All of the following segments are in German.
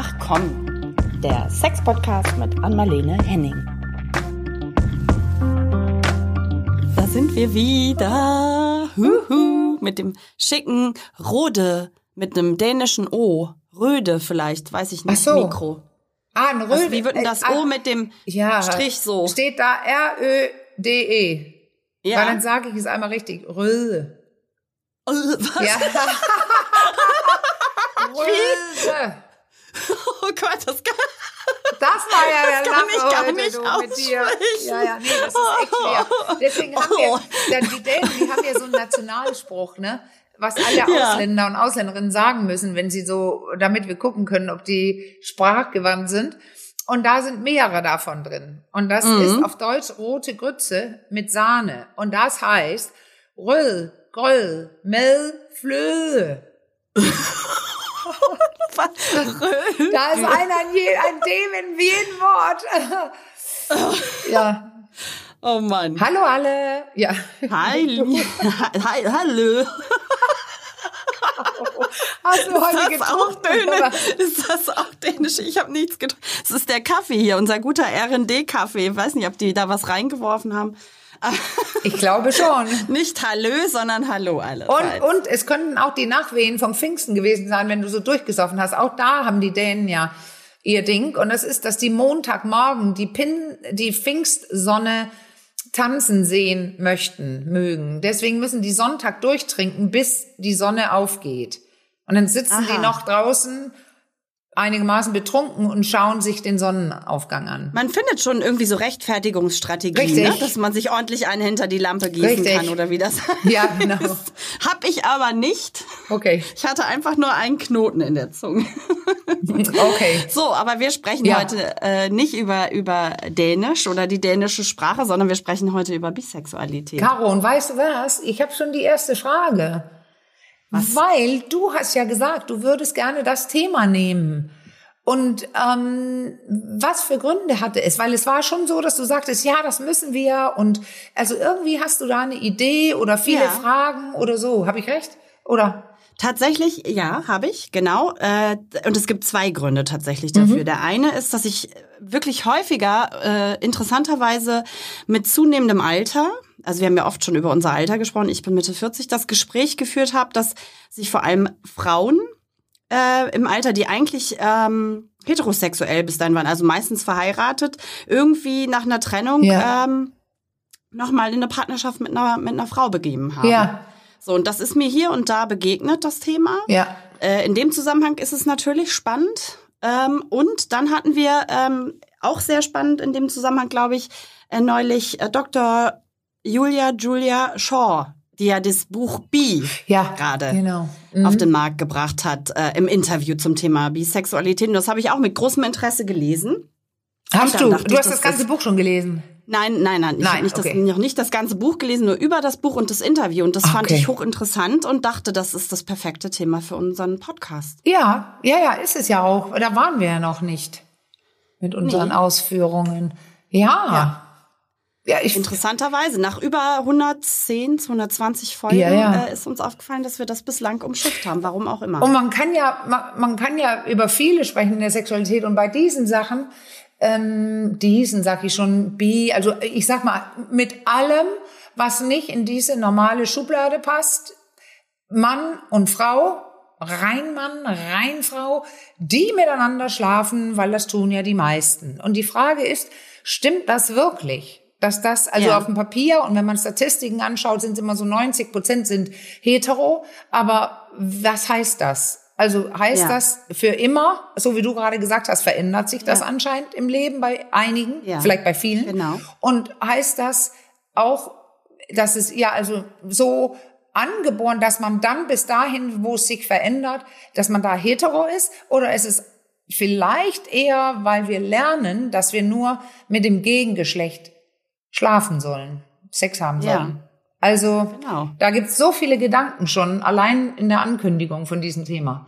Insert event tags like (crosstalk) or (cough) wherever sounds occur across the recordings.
Ach komm, der Sex-Podcast mit Anmalene Henning. Da sind wir wieder. Huhu, mit dem schicken Rode, mit einem dänischen O. Röde vielleicht, weiß ich nicht, Ach so. Mikro. Ah, ein Röde. Also, wie wird denn das äh, O mit dem ja, Strich so? Steht da R-Ö-D-E. Ja. Weil dann sage ich es einmal richtig. Röde. Äh, Was? Ja. (laughs) Röde. (laughs) Oh Gott, das kann... Das war ja der kann ich Lache gar heute, nicht du, mit dir. Ja, ja, nee, das ist echt schwer. Deswegen haben wir, Oh. dann die Dänen, die haben ja so einen Nationalspruch, ne? Was alle Ja. Ausländer und Ausländerinnen sagen müssen, wenn sie so, damit wir gucken können, ob die sprachgewandt sind. Und da sind mehrere davon drin. Und das Mhm. ist auf Deutsch rote Grütze mit Sahne. Und das heißt Röll, Gröll, Mel, Flöhe. (laughs) Rö- Da ist einer ein, je, ein Dem in jedem Wort. (laughs) ja. Oh Mann. Hallo alle. Ja. Hi, (laughs) hi, hallo. Hast du heute Ist das auch? Dänisch? Ist das auch Dänisch? Ich habe nichts getrunken. Es ist der Kaffee hier, unser guter R&D-Kaffee. Ich weiß nicht, ob die da was reingeworfen haben. Ich glaube schon. (laughs) Nicht Hallö, sondern Hallo alle. Und, und es könnten auch die Nachwehen vom Pfingsten gewesen sein, wenn du so durchgesoffen hast. Auch da haben die Dänen ja ihr Ding. Und das ist, dass die Montagmorgen die Pin, die Pfingstsonne tanzen sehen möchten, mögen. Deswegen müssen die Sonntag durchtrinken, bis die Sonne aufgeht. Und dann sitzen die Aha. noch draußen einigermaßen betrunken und schauen sich den Sonnenaufgang an. Man findet schon irgendwie so Rechtfertigungsstrategien, ne? dass man sich ordentlich einen hinter die Lampe gießen Richtig. kann oder wie das (laughs) Ja, genau. heißt. Hab ich aber nicht. Okay. Ich hatte einfach nur einen Knoten in der Zunge. (laughs) Okay. So, aber wir sprechen Ja. heute äh, nicht über, über Dänisch oder die dänische Sprache, sondern wir sprechen heute über Bisexualität. Caro, und weißt du was? Ich habe schon die erste Frage. Weil du hast ja gesagt, du würdest gerne das Thema nehmen. Und ähm, was für Gründe hatte es? Weil es war schon so, dass du sagtest, ja, das müssen wir. Und also irgendwie hast du da eine Idee oder viele Ja. Fragen oder so. Habe ich recht? Oder? Tatsächlich, ja, habe ich, genau. Äh, und es gibt zwei Gründe tatsächlich dafür. Der eine ist, dass ich wirklich häufiger, äh, interessanterweise mit zunehmendem Alter, also wir haben ja oft schon über unser Alter gesprochen, ich bin Mitte 40, das Gespräch geführt habe, dass sich vor allem Frauen äh, im Alter, die eigentlich ähm, heterosexuell bis dahin waren, also meistens verheiratet, irgendwie nach einer Trennung Ja. ähm, nochmal in eine Partnerschaft mit einer, mit einer Frau begeben haben. Ja. So, und das ist mir hier und da begegnet, das Thema. Ja. Äh, in dem Zusammenhang ist es natürlich spannend. Ähm, und dann hatten wir ähm, auch sehr spannend in dem Zusammenhang, glaube ich, äh, neulich äh, Dr. Julia Julia Shaw, die ja das Buch Bi Ja. gerade Genau. auf den Markt gebracht hat, äh, im Interview zum Thema Bisexualität. Und das habe ich auch mit großem Interesse gelesen. Hast du? Du ich, hast dass das ganze das- Buch schon gelesen. Nein, nein, nein. Ich habe nicht okay. das, noch nicht das ganze Buch gelesen, nur über das Buch und das Interview. Und das fand Okay. ich hochinteressant und dachte, das ist das perfekte Thema für unseren Podcast. Ja, ja, ja, ist es ja auch. Da waren wir ja noch nicht mit unseren Nee. Ausführungen. Ja. Ja, ich Interessanterweise, nach über 110, 220 Folgen Ja, ja. Äh, ist uns aufgefallen, dass wir das bislang umschifft haben. Warum auch immer. Und man kann ja, man, man kann ja über viele sprechen in der Sexualität und bei diesen Sachen, ähm, diesen sag ich schon, bi, also ich sag mal, mit allem, was nicht in diese normale Schublade passt, Mann und Frau, rein Mann, rein Frau, die miteinander schlafen, weil das tun ja die meisten. Und die Frage ist, stimmt das wirklich? Dass das, also Ja. auf dem Papier und wenn man Statistiken anschaut, sind es immer so 90 Prozent sind hetero. Aber was heißt das? Also heißt Ja. das für immer, so wie du gerade gesagt hast, verändert sich das Ja. anscheinend im Leben bei einigen, vielleicht bei vielen. Genau. Und heißt das auch, dass es ja also so angeboren, dass man dann bis dahin, wo es sich verändert, dass man da hetero ist? Oder ist es vielleicht eher, weil wir lernen, dass wir nur mit dem Gegengeschlecht schlafen sollen, Sex haben Ja. sollen? Also Genau. da gibt's so viele Gedanken schon, allein in der Ankündigung von diesem Thema.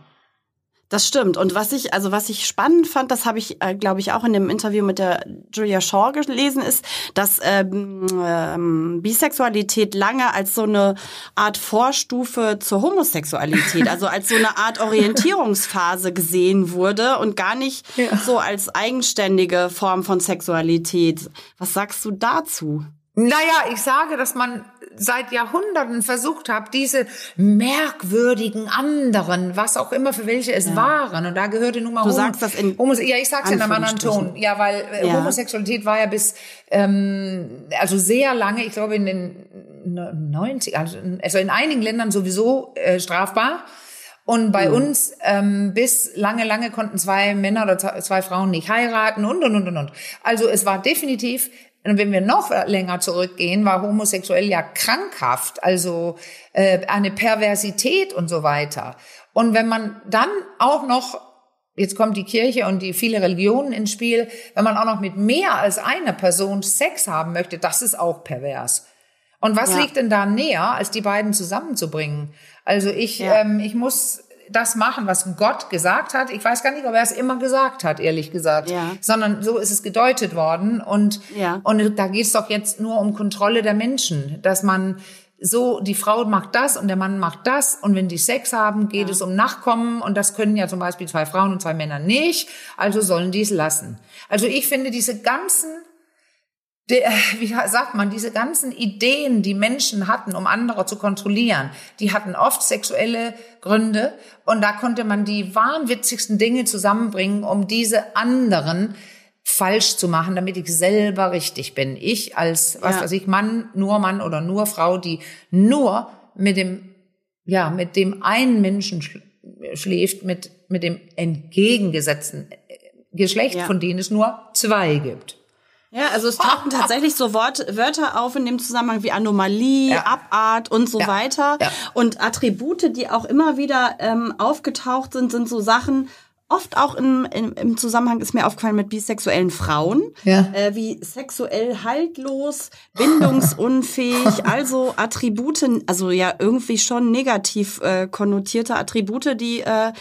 Das stimmt. Und was ich, also was ich spannend fand, das habe ich, äh, glaube ich, auch in dem Interview mit der Julia Shaw gelesen, ist, dass ähm, ähm, Bisexualität lange als so eine Art Vorstufe zur Homosexualität, also als so eine Art Orientierungsphase gesehen wurde und gar nicht ja. so als eigenständige Form von Sexualität. Was sagst du dazu? Naja, ich sage, dass man seit Jahrhunderten versucht hat, diese merkwürdigen anderen, was auch immer für welche es ja. waren, und da gehörte nun mal du Homo sagst das in Homos ja, ich sag's in einem anderen Ton, ja, weil äh, ja. Homosexualität war ja bis ähm, also sehr lange, ich glaube in den 90, also, also in einigen Ländern sowieso äh, strafbar. Und bei mhm. uns ähm, bis lange, lange konnten zwei Männer oder zwei Frauen nicht heiraten und und und und und. Also es war definitiv und wenn wir noch länger zurückgehen, war homosexuell ja krankhaft, also äh, eine Perversität und so weiter. Und wenn man dann auch noch, jetzt kommt die Kirche und die viele Religionen ins Spiel, wenn man auch noch mit mehr als einer Person Sex haben möchte, das ist auch pervers. Und was ja. liegt denn da näher, als die beiden zusammenzubringen? Also ich, ja. ähm, ich muss das machen, was Gott gesagt hat. Ich weiß gar nicht, ob er es immer gesagt hat, ehrlich gesagt, ja. sondern so ist es gedeutet worden. Und, ja. und da geht es doch jetzt nur um Kontrolle der Menschen, dass man so, die Frau macht das und der Mann macht das. Und wenn die Sex haben, geht ja. es um Nachkommen. Und das können ja zum Beispiel zwei Frauen und zwei Männer nicht. Also sollen die es lassen. Also ich finde diese ganzen der, wie sagt man, diese ganzen Ideen, die Menschen hatten, um andere zu kontrollieren, die hatten oft sexuelle Gründe und da konnte man die wahnwitzigsten Dinge zusammenbringen, um diese anderen falsch zu machen, damit ich selber richtig bin. Ich als, was ja. weiß ich, Mann, nur Mann oder nur Frau, die nur mit dem, ja, mit dem einen Menschen schläft, mit, mit dem entgegengesetzten Geschlecht, ja. von denen es nur zwei gibt. Ja, also es tauchten (laughs) tatsächlich so Wort, Wörter auf in dem Zusammenhang wie Anomalie, ja. Abart und so ja. weiter. Ja. Und Attribute, die auch immer wieder ähm, aufgetaucht sind, sind so Sachen, oft auch im, im, im Zusammenhang ist mir aufgefallen mit bisexuellen Frauen, ja. äh, wie sexuell haltlos, bindungsunfähig, (laughs) also Attribute, also ja irgendwie schon negativ äh, konnotierte Attribute, die äh,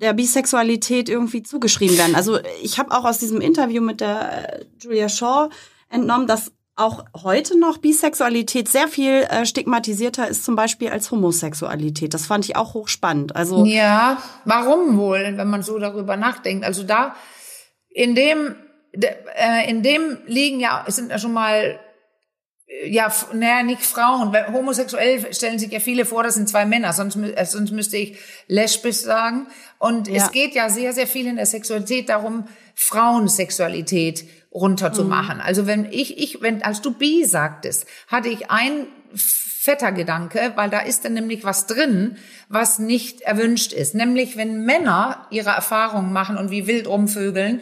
der Bisexualität irgendwie zugeschrieben werden. Also ich habe auch aus diesem Interview mit der äh, Julia Shaw entnommen, dass auch heute noch Bisexualität sehr viel äh, stigmatisierter ist, zum Beispiel als Homosexualität. Das fand ich auch hochspannend. Also ja, warum wohl, wenn man so darüber nachdenkt? Also da in dem äh, in dem liegen ja sind ja schon mal ja, naja, nicht Frauen. Homosexuell stellen sich ja viele vor, das sind zwei Männer, sonst, äh, sonst müsste ich lesbisch sagen. Und ja. es geht ja sehr, sehr viel in der Sexualität darum, Frauensexualität runterzumachen. Mhm. Also wenn ich, ich, wenn, als du bi sagtest, hatte ich ein fetter Gedanke, weil da ist dann nämlich was drin, was nicht erwünscht ist. Nämlich, wenn Männer ihre Erfahrungen machen und wie wild rumvögeln,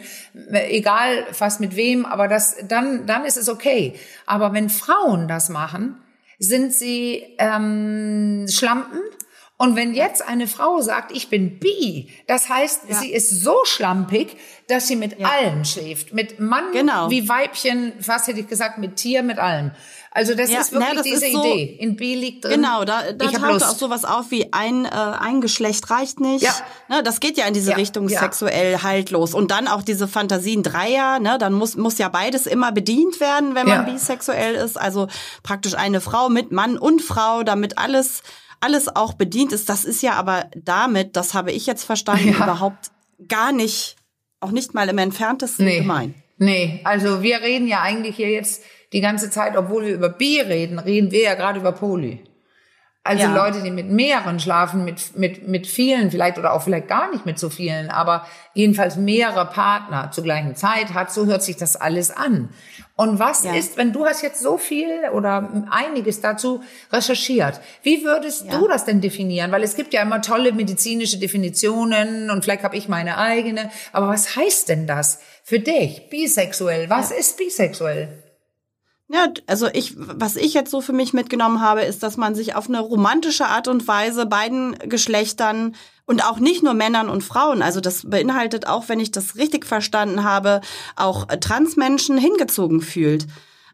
egal fast mit wem, aber das, dann, dann ist es okay. Aber wenn Frauen das machen, sind sie ähm, Schlampen, und wenn jetzt eine Frau sagt, ich bin bi, das heißt, ja. sie ist so schlampig, dass sie mit ja. allen schläft. Mit Mann genau. wie Weibchen, fast hätte ich gesagt, mit Tier, mit allem. Also das ja, ist wirklich na, diese so, Idee. In B liegt drin. Genau, da, da taucht auch sowas auf wie ein, äh, ein Geschlecht reicht nicht. Ja. Ne, das geht ja in diese ja, Richtung ja. sexuell haltlos. Und dann auch diese Fantasien Dreier, ne, dann muss, muss ja beides immer bedient werden, wenn man bisexuell ist. Also praktisch eine Frau mit Mann und Frau, damit alles, alles auch bedient ist. Das ist ja aber damit, das habe ich jetzt verstanden, überhaupt gar nicht, auch nicht mal im entferntesten nee. gemein. Nee, also wir reden ja eigentlich hier jetzt die ganze Zeit, obwohl wir über Bi reden, reden wir ja gerade über Poly. Also ja. Leute, die mit mehreren schlafen, mit, mit, mit vielen vielleicht oder auch vielleicht gar nicht mit so vielen, aber jedenfalls mehrere Partner zur gleichen Zeit hat, so hört sich das alles an. Und was ja. ist, wenn du hast jetzt so viel oder einiges dazu recherchiert, wie würdest ja. du das denn definieren? Weil es gibt ja immer tolle medizinische Definitionen und vielleicht habe ich meine eigene, aber was heißt denn das für dich, bisexuell? Was ist bisexuell? Ja, also ich, was ich jetzt so für mich mitgenommen habe, ist, dass man sich auf eine romantische Art und Weise beiden Geschlechtern und auch nicht nur Männern und Frauen, also das beinhaltet auch, wenn ich das richtig verstanden habe, auch Transmenschen hingezogen fühlt.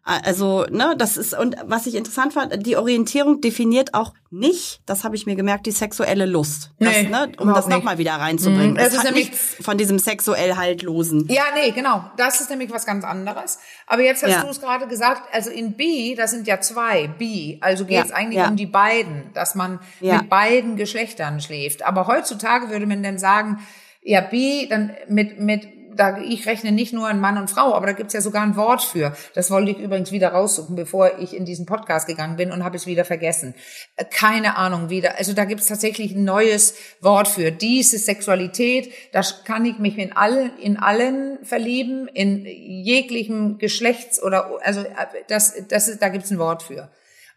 Also, ne, das ist, und was ich interessant fand, die Orientierung definiert auch nicht, das habe ich mir gemerkt, die sexuelle Lust. Das, Nee, ne, um das nochmal wieder reinzubringen. Mhm, das Es ist nämlich- nichts von diesem sexuell haltlosen. Ja, nee, genau. Das ist nämlich was ganz anderes. Aber jetzt hast Ja. du es gerade gesagt, also in B, das sind ja zwei, B, also geht es Ja, eigentlich ja. um die beiden, dass man mit beiden Geschlechtern schläft. Aber heutzutage würde man dann sagen, ja, B, dann mit, mit, da, ich rechne nicht nur an Mann und Frau, aber da gibt's ja sogar ein Wort für. Das wollte ich übrigens wieder raussuchen, bevor ich in diesen Podcast gegangen bin und habe es wieder vergessen. Äh, Keine Ahnung wieder. Also da gibt's tatsächlich ein neues Wort für. Diese Sexualität, da kann ich mich in allen, in allen verlieben, in jeglichem Geschlechts oder also äh, das, das ist, da gibt's ein Wort für.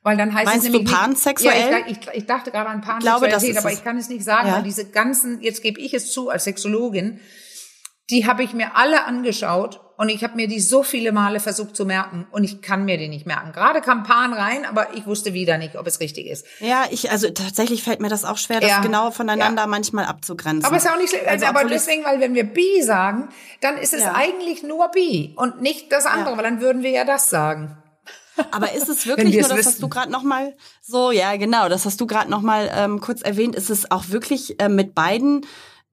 Weil dann heißt Meinst es du nämlich nicht- pansexuell? Ja, ich, ich, dachte gerade an Pansexualität, aber ich kann es nicht sagen, Ja. weil diese ganzen, jetzt gebe ich es zu als Sexologin, die habe ich mir alle angeschaut und ich habe mir die so viele Male versucht zu merken und ich kann mir die nicht merken. Gerade kam Pan rein, aber ich wusste wieder nicht, ob es richtig ist. Ja, ich, also tatsächlich fällt mir das auch schwer, das Ja. genau voneinander manchmal abzugrenzen. Aber ist ja auch nicht schlimm. Also, aber deswegen, weil wenn wir bi sagen, dann ist es Ja. eigentlich nur bi und nicht das andere, weil dann würden wir ja das sagen. Aber ist es (laughs) wirklich wir nur, es das hast wüssten. du gerade noch mal so, ja genau, das hast du gerade noch mal ähm, kurz erwähnt, ist es auch wirklich äh, mit beiden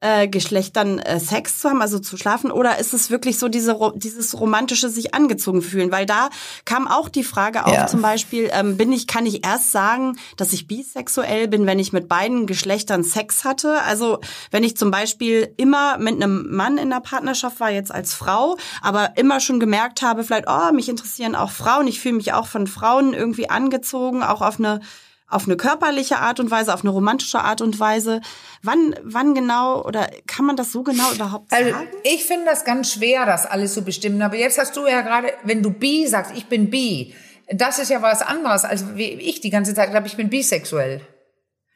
äh, Geschlechtern äh, Sex zu haben, also zu schlafen, oder ist es wirklich so diese, dieses romantische sich angezogen fühlen? Weil da kam auch die Frage auf, Ja. zum Beispiel, ähm, bin ich, kann ich erst sagen, dass ich bisexuell bin, wenn ich mit beiden Geschlechtern Sex hatte? Also wenn ich zum Beispiel immer mit einem Mann in der Partnerschaft war, jetzt als Frau, aber immer schon gemerkt habe, vielleicht, oh, mich interessieren auch Frauen, ich fühle mich auch von Frauen irgendwie angezogen, auch auf eine auf eine körperliche Art und Weise, auf eine romantische Art und Weise. Wann, wann genau oder kann man das so genau überhaupt Also sagen? ich finde das ganz schwer, das alles zu bestimmen. Aber jetzt hast du ja gerade, wenn du bi sagst, ich bin bi, das ist ja was anderes, als wie ich die ganze Zeit glaube, ich bin bisexuell.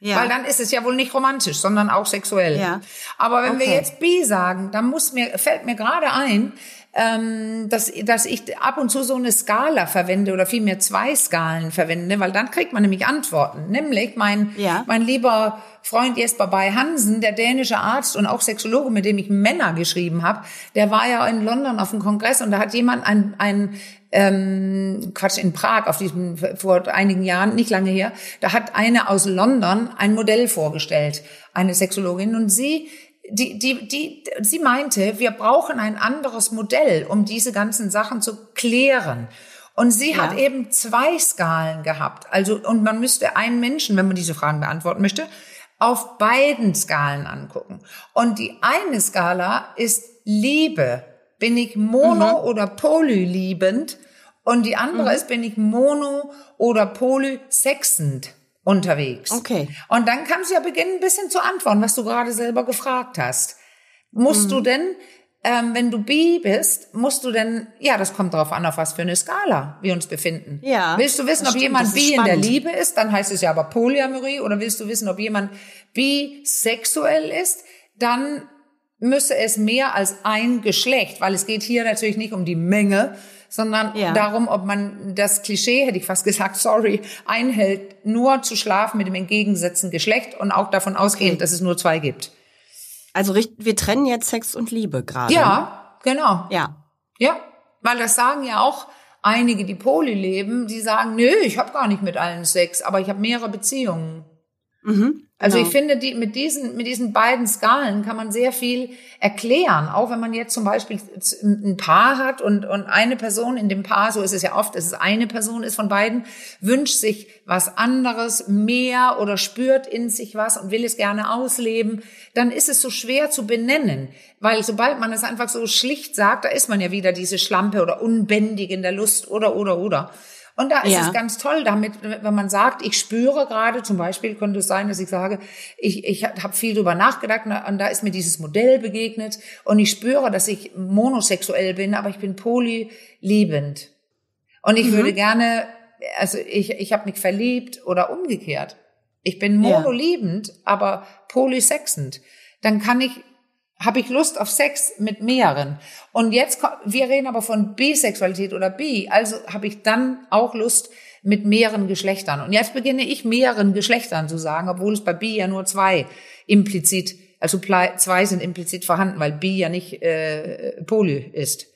Ja. Weil dann ist es ja wohl nicht romantisch, sondern auch sexuell. Ja. Aber wenn wir Okay. jetzt bi sagen, dann muss mir, fällt mir gerade ein, ähm, dass, dass ich ab und zu so eine Skala verwende oder vielmehr zwei Skalen verwende, weil dann kriegt man nämlich Antworten. Nämlich mein, Ja. mein lieber Freund Jesper bei Hansen, der dänische Arzt und auch Sexologe, mit dem ich Männer geschrieben habe, der war ja in London auf dem Kongress und da hat jemand ein, ein ähm, Quatsch in Prag auf diesem vor einigen Jahren, nicht lange her, da hat eine aus London ein Modell vorgestellt, eine Sexologin und sie die, die, die, sie meinte, wir brauchen ein anderes Modell, um diese ganzen Sachen zu klären. Und sie hat eben zwei Skalen gehabt. Also, und man müsste einen Menschen, wenn man diese Fragen beantworten möchte, auf beiden Skalen angucken. Und die eine Skala ist Liebe. Bin ich mono oder polyliebend? Und die andere ist, bin ich mono oder polysexend unterwegs? Okay. Und dann kannst du ja beginnen, ein bisschen zu antworten, was du gerade selber gefragt hast. Musst du denn, ähm, wenn du bi bist, musst du denn, ja, das kommt darauf an, auf was für eine Skala wir uns befinden. Ja, Willst du wissen, ob stimmt, jemand ist bi in der spannend. Liebe ist, dann heißt es ja aber Polyamorie. Oder willst du wissen, ob jemand bisexuell ist, dann müsse es mehr als ein Geschlecht, weil es geht hier natürlich nicht um die Menge, sondern Ja. darum, ob man das Klischee, hätte ich fast gesagt, (laughs) sorry, einhält, nur zu schlafen mit dem entgegengesetzten Geschlecht und auch davon ausgehend, dass es nur zwei gibt. Also wir trennen jetzt Sex und Liebe gerade. Ja, genau. Ja. Ja, weil das sagen ja auch einige, die Poly leben, die sagen, nö, ich habe gar nicht mit allen Sex, aber ich habe mehrere Beziehungen. Mhm. Also Genau. ich finde, die, mit, diesen, mit diesen beiden Skalen kann man sehr viel erklären. Auch wenn man jetzt zum Beispiel ein Paar hat und, und eine Person in dem Paar, so ist es ja oft, dass es eine Person ist von beiden, wünscht sich was anderes, mehr oder spürt in sich was und will es gerne ausleben, dann ist es so schwer zu benennen. Weil sobald man es einfach so schlicht sagt, da ist man ja wieder diese Schlampe oder unbändig in der Lust oder, oder, oder. Und da ist Ja. es ganz toll, damit, wenn man sagt, ich spüre gerade, zum Beispiel könnte es sein, dass ich sage, ich, ich habe viel drüber nachgedacht und da ist mir dieses Modell begegnet und ich spüre, dass ich monosexuell bin, aber ich bin polyliebend. Und ich würde gerne, also ich, ich habe mich verliebt oder umgekehrt. Ich bin Ja. monoliebend, aber polysexend. Dann kann ich habe ich Lust auf Sex mit mehreren. Und jetzt, wir reden aber von Bisexualität oder Bi, also habe ich dann auch Lust mit mehreren Geschlechtern. Und jetzt beginne ich mehreren Geschlechtern zu sagen, obwohl es bei Bi ja nur zwei implizit, also zwei sind implizit vorhanden, weil Bi ja nicht äh, poly ist.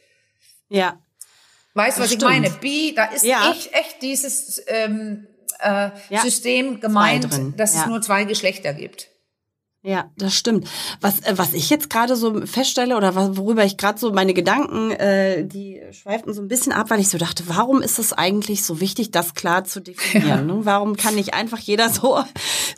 Ja. Weißt du, was Das ich meine? stimmt. Bi, da ist Ja. echt, echt dieses ähm, äh, Ja. System gemeint, dass es Ja. nur zwei Geschlechter gibt. Ja, das stimmt. Was, äh, was ich jetzt gerade so feststelle oder worüber ich gerade so meine Gedanken, äh, die schweiften so ein bisschen ab, weil ich so dachte, warum ist es eigentlich so wichtig, das klar zu definieren? Ne? Warum kann nicht einfach jeder so,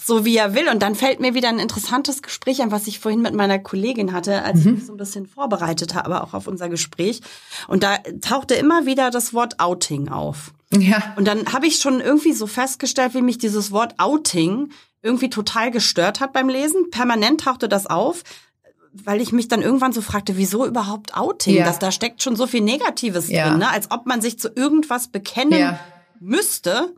so wie er will? Und dann fällt mir wieder ein interessantes Gespräch an, was ich vorhin mit meiner Kollegin hatte, als ich mich so ein bisschen vorbereitet habe, auch auf unser Gespräch. Und da tauchte immer wieder das Wort Outing auf. Ja. Und dann habe ich schon irgendwie so festgestellt, wie mich dieses Wort Outing irgendwie total gestört hat beim Lesen. Permanent tauchte das auf, weil ich mich dann irgendwann so fragte, wieso überhaupt Outing? Ja. Das, da steckt schon so viel Negatives Ja. drin, ne? als ob man sich zu irgendwas bekennen Ja. müsste.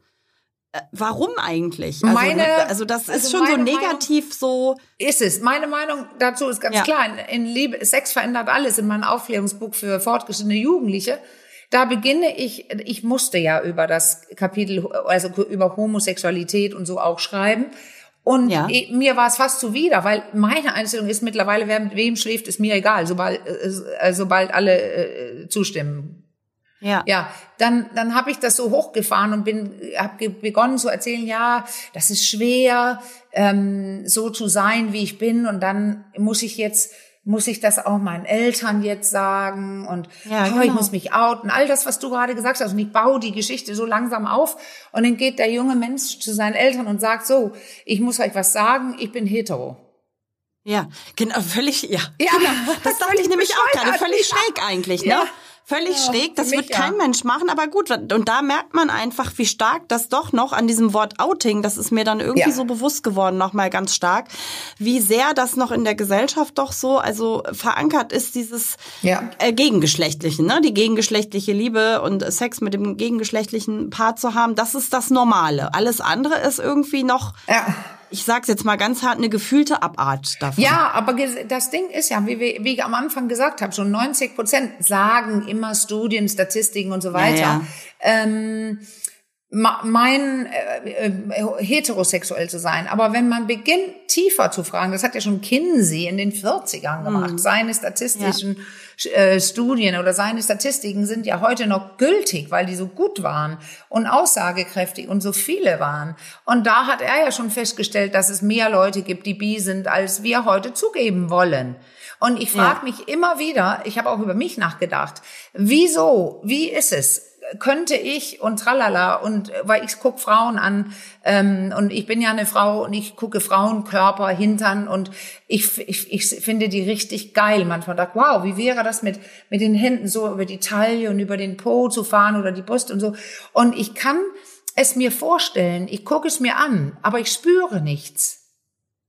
Äh, Warum eigentlich? Also, Meine- also das also ist schon so meine Meinung- negativ so. Ist es. Meine Meinung dazu ist ganz klar. In Liebe, Sex verändert alles in meinem Aufklärungsbuch für fortgeschrittene Jugendliche. Da beginne ich, ich musste ja über das Kapitel, also über Homosexualität und so auch schreiben. Und Ja. mir war es fast zuwider, weil meine Einstellung ist mittlerweile, wer mit wem schläft, ist mir egal, sobald, äh, sobald alle äh, zustimmen. Ja. Ja, dann dann habe ich das so hochgefahren und bin habe begonnen zu erzählen, ja, das ist schwer, ähm, so zu sein, wie ich bin und dann muss ich jetzt muss ich das auch meinen Eltern jetzt sagen und Ja, oh, ich genau. muss mich outen. All das, was du gerade gesagt hast. Und ich baue die Geschichte so langsam auf. Und dann geht der junge Mensch zu seinen Eltern und sagt so, ich muss euch was sagen, ich bin hetero. Ja, genau, völlig, ja. Ja, genau. (laughs) Das dachte ich nämlich auch gerade. Völlig schräg eigentlich, ne? Ja. Völlig Ja, schräg. Das wird kein ja. Mensch machen, aber gut. Und da merkt man einfach, wie stark das doch noch an diesem Wort Outing, das ist mir dann irgendwie Ja. so bewusst geworden, nochmal ganz stark, wie sehr das noch in der Gesellschaft doch so, also verankert ist, dieses Ja. äh, Gegengeschlechtliche, ne? Die gegengeschlechtliche Liebe und Sex mit dem gegengeschlechtlichen Paar zu haben, das ist das Normale. Alles andere ist irgendwie noch. Ich sag's jetzt mal ganz hart, eine gefühlte Abart davon. Ja, aber das Ding ist ja, wie, wir- wie ich am Anfang gesagt habe, schon 90 Prozent sagen immer Studien, Statistiken und so weiter. ja. Ähm, ma- mein äh, äh, heterosexuell zu sein. Aber wenn man beginnt, tiefer zu fragen, das hat ja schon Kinsey in den 40ern gemacht, seine statistischen äh, Studien oder seine Statistiken sind ja heute noch gültig, weil die so gut waren und aussagekräftig und so viele waren. Und da hat er ja schon festgestellt, dass es mehr Leute gibt, die bi sind, als wir heute zugeben wollen. Und ich frage mich immer wieder, ich habe auch über mich nachgedacht, wieso, wie ist es? Könnte ich und tralala und äh, weil ich guck Frauen an ähm, und ich bin ja eine Frau und ich gucke Frauenkörper, Hintern und ich, ich, ich finde die richtig geil. Manchmal dachte, wow, wie wäre das mit mit den Händen so über die Taille und über den Po zu fahren oder die Brust und so. Und ich kann es mir vorstellen, ich gucke es mir an, aber ich spüre nichts.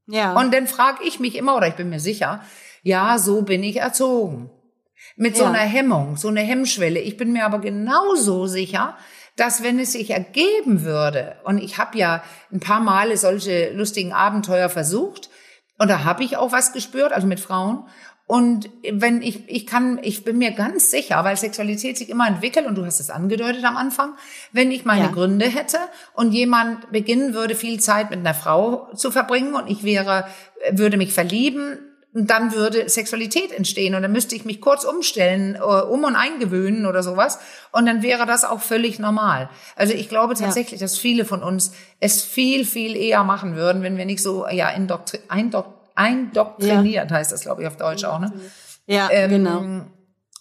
Ja. Und dann frage ich mich immer, oder ich bin mir sicher, ja, so bin ich erzogen. Mit so Ja. einer Hemmung, so eine Hemmschwelle. Ich bin mir aber genauso sicher, dass wenn es sich ergeben würde, und ich habe ja ein paar Male solche lustigen Abenteuer versucht, und da habe ich auch was gespürt, also mit Frauen. Und wenn ich, ich kann, ich bin mir ganz sicher, weil Sexualität sich immer entwickelt, und du hast es angedeutet am Anfang, wenn ich meine Ja. Gründe hätte und jemand beginnen würde, viel Zeit mit einer Frau zu verbringen und ich wäre, würde mich verlieben, dann würde Sexualität entstehen und dann müsste ich mich kurz umstellen, äh, um und eingewöhnen oder sowas und dann wäre das auch völlig normal. Also ich glaube tatsächlich, dass viele von uns es viel, viel eher machen würden, wenn wir nicht so ja indoktri eindok eindoktriniert, heißt das glaube ich auf Deutsch auch, ne? ja, Ähm, genau.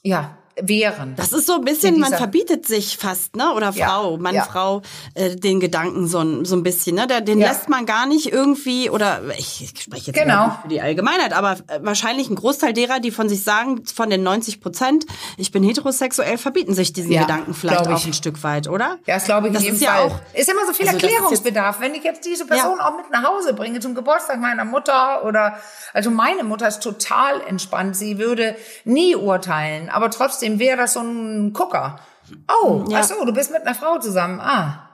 Ja, wären. Das ist so ein bisschen, man verbietet sich fast, ne? Oder Ja, Frau, Mann, ja. Frau, äh, den Gedanken so, ein- so ein bisschen, ne? Den Ja. lässt man gar nicht irgendwie, oder ich, ich spreche jetzt Genau. nicht für die Allgemeinheit, aber äh, wahrscheinlich ein Großteil derer, die von sich sagen, von den 90 Prozent, ich bin heterosexuell, verbieten sich diesen Ja, Gedanken vielleicht auch ich. ein Stück weit, oder? Ja, das glaube ich Das ist ja Fall. auch- ist immer so viel Also Erklärungsbedarf. Wenn ich jetzt diese Person auch mit nach Hause bringe zum Geburtstag meiner Mutter oder also meine Mutter ist total entspannt. Sie würde nie urteilen, aber trotzdem wäre das so ein Gucker. Oh, Ja. ach so, du bist mit einer Frau zusammen. Ah.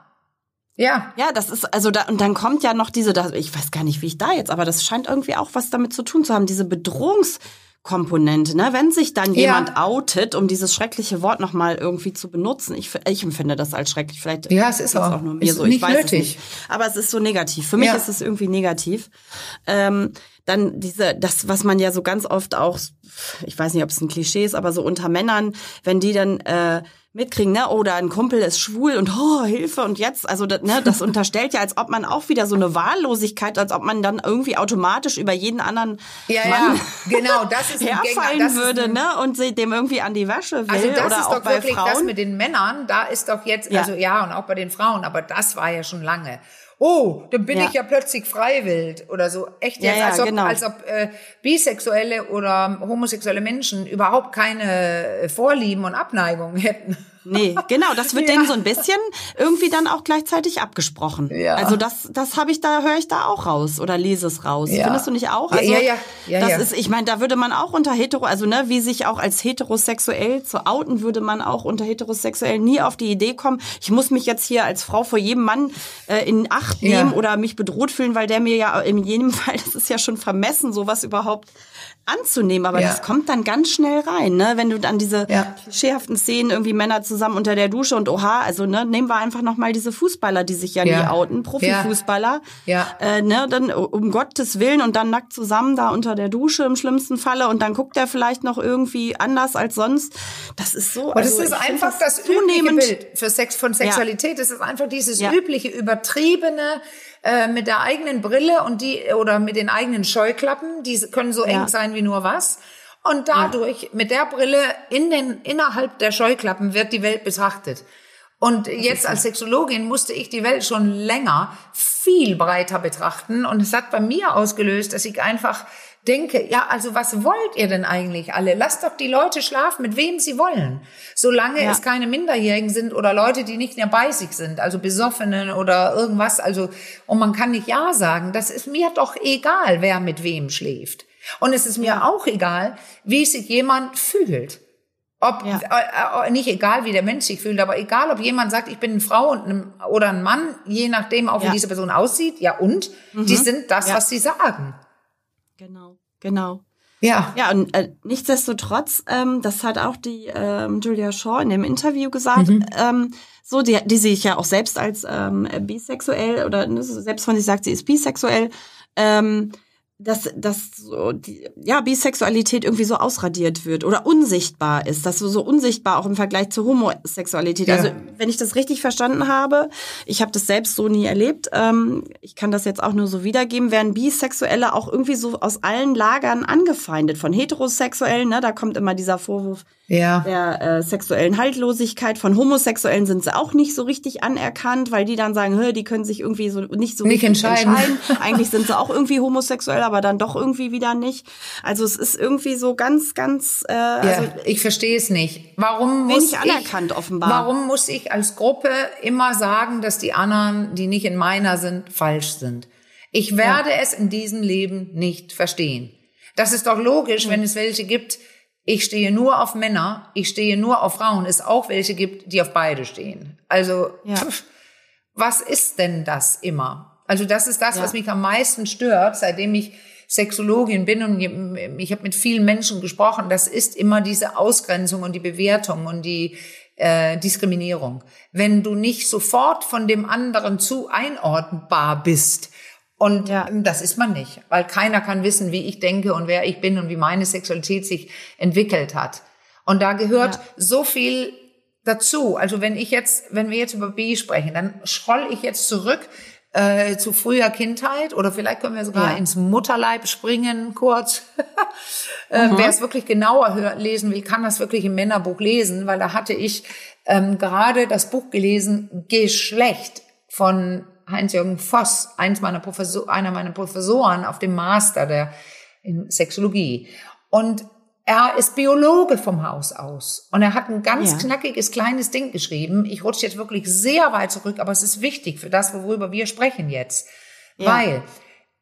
Ja. Ja, das ist, also da, und dann kommt ja noch diese, da, ich weiß gar nicht, wie ich da jetzt, aber das scheint irgendwie auch was damit zu tun zu haben, diese Bedrohungskomponente, ne? Wenn sich dann Ja. jemand outet, um dieses schreckliche Wort nochmal irgendwie zu benutzen, ich, ich empfinde das als schrecklich, vielleicht Ja, es ist auch. auch nur mir so, ich weiß nötig. es nicht. Aber es ist so negativ. Für mich Ja. ist es irgendwie negativ. Ähm, dann diese, das, was man ja so ganz oft auch, ich weiß nicht, ob es ein Klischee ist, aber so unter Männern, wenn die dann äh, mitkriegen, ne? Oder ein Kumpel ist schwul und oh, Hilfe und jetzt, also das, ne, das (laughs) unterstellt ja, als ob man auch wieder so eine Wahllosigkeit, als ob man dann irgendwie automatisch über jeden anderen ja, Mann ja, genau, das ist (laughs) herfallen Gänger, das würde, ist ne? Und sie dem irgendwie an die Wäsche will Also das oder ist doch bei wirklich Frauen. das mit den Männern, da ist doch jetzt, Ja. also ja, und auch bei den Frauen, aber das war ja schon lange. Oh, dann bin Ja. ich ja plötzlich freiwillig oder so. Echt Ja, jetzt, ja, als ob, genau. als ob äh, bisexuelle oder homosexuelle Menschen überhaupt keine äh, Vorlieben und Abneigungen (laughs) hätten. Nee, genau, das wird (laughs) Ja. denen so ein bisschen irgendwie dann auch gleichzeitig abgesprochen. Ja. Also das, das habe ich da, höre ich da auch raus oder lese es raus. Ja. Findest du nicht auch? Ja, Also ja, ja. Ja, das ja. ist, ich meine, da würde man auch unter hetero, also ne, wie sich auch als heterosexuell zu outen, würde man auch unter heterosexuell nie auf die Idee kommen, ich muss mich jetzt hier als Frau vor jedem Mann äh, in Acht Ja. nehmen oder mich bedroht fühlen, weil der mir ja in jedem (laughs) Fall, das ist ja schon vermessen, sowas überhaupt anzunehmen, aber Ja. das kommt dann ganz schnell rein, ne? Wenn du dann diese Ja. Szenen, irgendwie Männer zusammen unter der Dusche und oha, also ne, nehmen wir einfach noch mal diese Fußballer, die sich ja, Ja. nie outen, Profifußballer, Ja. Äh, ne, dann um Gottes Willen und dann nackt zusammen da unter der Dusche im schlimmsten Falle und dann guckt er vielleicht noch irgendwie anders als sonst. Das ist so. Aber also das ist einfach das, übliche zunehmend. Bild für Sex, von Sexualität. Das ist einfach dieses Ja. übliche, übertriebene, äh, mit der eigenen Brille und die, oder mit den eigenen Scheuklappen. Die können so eng Ja. sein wie nur was. Und dadurch, mit der Brille in den, innerhalb der Scheuklappen wird die Welt betrachtet. Und jetzt als Sexologin musste ich die Welt schon länger viel breiter betrachten. Und es hat bei mir ausgelöst, dass ich einfach denke, ja, also was wollt ihr denn eigentlich alle? Lasst doch die Leute schlafen, mit wem sie wollen. Solange Ja. es keine Minderjährigen sind oder Leute, die nicht mehr bei sich sind, also Besoffenen oder irgendwas, also, und man kann nicht Ja sagen, das ist mir doch egal, wer mit wem schläft. Und es ist mir auch egal, wie sich jemand fühlt. Ob, Ja. äh, äh, nicht egal, wie der Mensch sich fühlt, aber egal, ob jemand sagt, ich bin eine Frau und ein, oder ein Mann, je nachdem, auch wie Ja. diese Person aussieht, ja und, die sind das, Ja. was sie sagen. Genau, genau. Ja. Ja, und äh, nichtsdestotrotz, ähm, das hat auch die ähm, Julia Shaw in dem Interview gesagt, Mhm. ähm, so, die, die sich ja auch selbst als ähm, bisexuell oder ne, selbst von sich sagt, sie ist bisexuell, ähm, dass, dass so die, ja, Bisexualität irgendwie so ausradiert wird oder unsichtbar ist, dass so, so unsichtbar auch im Vergleich zur Homosexualität. Ja. Also wenn ich das richtig verstanden habe, ich habe das selbst so nie erlebt, ähm, ich kann das jetzt auch nur so wiedergeben, werden Bisexuelle auch irgendwie so aus allen Lagern angefeindet. Von Heterosexuellen, ne, da kommt immer dieser Vorwurf Ja. der äh, sexuellen Haltlosigkeit. Von Homosexuellen sind sie auch nicht so richtig anerkannt, weil die dann sagen, "Hä, die können sich irgendwie so nicht so Nicht richtig entscheiden. Eigentlich sind sie auch irgendwie homosexuell, aber dann doch irgendwie wieder nicht. Also es ist irgendwie so ganz, ganz, äh, Ja, also ich verstehe es nicht. Warum muss Wenig anerkannt ich, offenbar. Warum muss ich als Gruppe immer sagen, dass die anderen, die nicht in meiner sind, falsch sind? Ich werde es in diesem Leben nicht verstehen. Das ist doch logisch, wenn es welche gibt, ich stehe nur auf Männer, ich stehe nur auf Frauen, es auch welche gibt, die auf beide stehen. Also, Ja. pff, was ist denn das immer? Also das ist das, Ja. was mich am meisten stört, seitdem ich Sexologin bin und ich habe mit vielen Menschen gesprochen. Das ist immer diese Ausgrenzung und die Bewertung und die äh, Diskriminierung. Wenn du nicht sofort von dem anderen zu einordnbar bist, und Ja. das ist man nicht, weil keiner kann wissen, wie ich denke und wer ich bin und wie meine Sexualität sich entwickelt hat. Und da gehört Ja. so viel dazu. Also wenn ich jetzt, wenn wir jetzt über B sprechen, dann schroll ich jetzt zurück äh, zu früher Kindheit oder vielleicht können wir sogar Ja. ins Mutterleib springen kurz. (laughs) äh, wer es wirklich genauer hör, lesen will, kann das wirklich im Männerbuch lesen, weil da hatte ich ähm, gerade das Buch gelesen Geschlecht von Heinz-Jürgen Voss, eins meiner Professor, einer meiner Professoren auf dem Master der in Sexologie. Und er ist Biologe vom Haus aus. Und er hat ein ganz Ja. knackiges kleines Ding geschrieben. Ich rutsche jetzt wirklich sehr weit zurück, aber es ist wichtig für das, worüber wir sprechen jetzt. Ja. Weil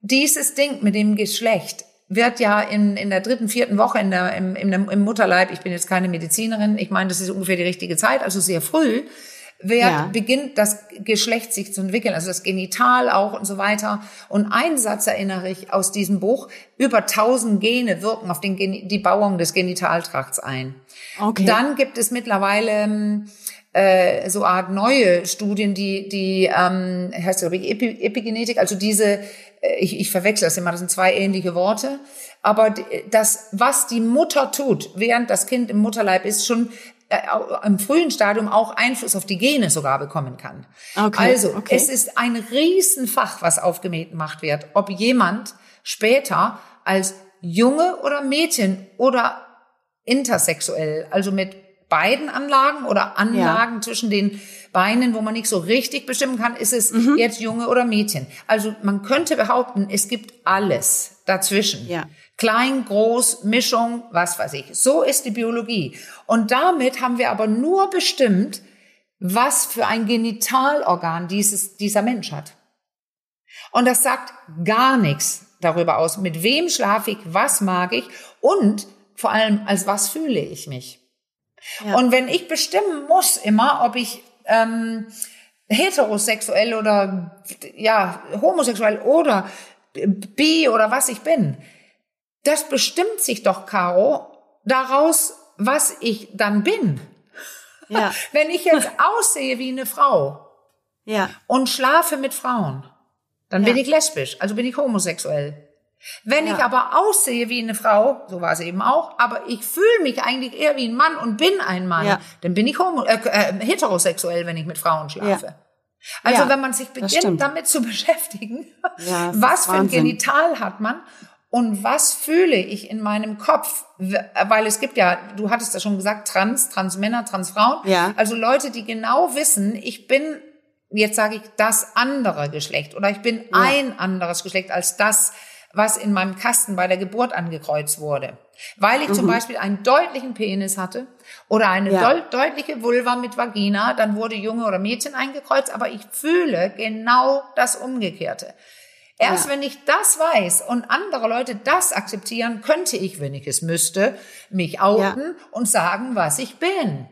dieses Ding mit dem Geschlecht wird ja in, in der dritten, vierten Woche in der, im, im, im Mutterleib, ich bin jetzt keine Medizinerin, ich meine, das ist ungefähr die richtige Zeit, also sehr früh, wird, Ja. beginnt das Geschlecht sich zu entwickeln, also das Genital auch und so weiter. Und ein Satz erinnere ich aus diesem Buch, über tausend Gene wirken auf den, Geni- die Bauung des Genitaltrakts ein. Okay. Dann gibt es mittlerweile ähm, äh, so Art neue Studien, die, die ähm, heißt glaube ich Epi Epigenetik, also diese, äh, ich, ich verwechsel das immer, das sind zwei ähnliche Worte, aber das, was die Mutter tut, während das Kind im Mutterleib ist, schon im frühen Stadium auch Einfluss auf die Gene sogar bekommen kann. Okay, also okay. es ist ein Riesenfach, was aufgemäht gemacht wird, ob jemand später als Junge oder Mädchen oder intersexuell, also mit beiden Anlagen oder Anlagen ja. zwischen den Beinen, wo man nicht so richtig bestimmen kann, ist es mhm. jetzt Junge oder Mädchen. Also man könnte behaupten, es gibt alles dazwischen. Ja. Klein, groß, Mischung, was weiß ich. So ist die Biologie. Und damit haben wir aber nur bestimmt, was für ein Genitalorgan dieses, dieser Mensch hat. Und das sagt gar nichts darüber aus, mit wem schlafe ich, was mag ich und vor allem, als was fühle ich mich. Ja. Und wenn ich bestimmen muss immer, ob ich ähm, heterosexuell oder ja homosexuell oder bi oder was ich bin, das bestimmt sich doch, Caro, daraus, was ich dann bin. Ja. (laughs) Wenn ich jetzt aussehe wie eine Frau ja. und schlafe mit Frauen, dann ja. bin ich lesbisch, also bin ich homosexuell. Wenn ja. ich aber aussehe wie eine Frau, so war es eben auch, aber ich fühle mich eigentlich eher wie ein Mann und bin ein Mann, ja. dann bin ich homo, äh, äh, heterosexuell, wenn ich mit Frauen schlafe. Ja. Also wenn man sich beginnt, damit zu (laughs) beschäftigen, was für ein Genital hat man und was fühle ich in meinem Kopf, weil es gibt ja, du hattest ja schon gesagt, Trans, Transmänner, Transfrauen, ja. also Leute, die genau wissen, ich bin jetzt sage ich das andere Geschlecht oder ich bin ein anderes Geschlecht als das was in meinem Kasten bei der Geburt angekreuzt wurde. Weil ich mhm. zum Beispiel einen deutlichen Penis hatte oder eine ja. deut deutliche Vulva mit Vagina, dann wurde Junge oder Mädchen eingekreuzt, aber ich fühle genau das Umgekehrte. Erst ja. wenn ich das weiß und andere Leute das akzeptieren, könnte ich, wenn ich es müsste, mich outen ja. und sagen, was ich bin.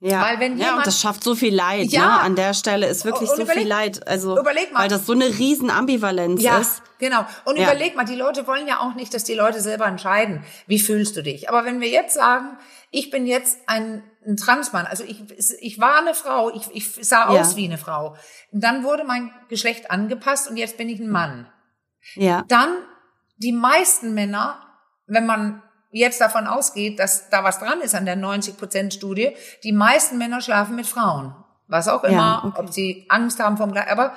Ja, weil wenn jemand, ja, und das schafft so viel Leid. Ja, ne? an der Stelle ist wirklich so überleg, viel Leid. Also, überleg mal, weil das so eine riesen Ambivalenz ja, ist. Genau. Und ja. überleg mal, die Leute wollen ja auch nicht, dass die Leute selber entscheiden, wie fühlst du dich. Aber wenn wir jetzt sagen, ich bin jetzt ein, ein Transmann, also ich, ich war eine Frau, ich, ich sah aus wie eine Frau. dann wurde mein Geschlecht angepasst und jetzt bin ich ein Mann. Ja. Dann die meisten Männer, wenn man jetzt davon ausgeht, dass da was dran ist an der 90-Prozent-Studie, die meisten Männer schlafen mit Frauen. Was auch immer, ja, okay. ob sie Angst haben vom Gleich, aber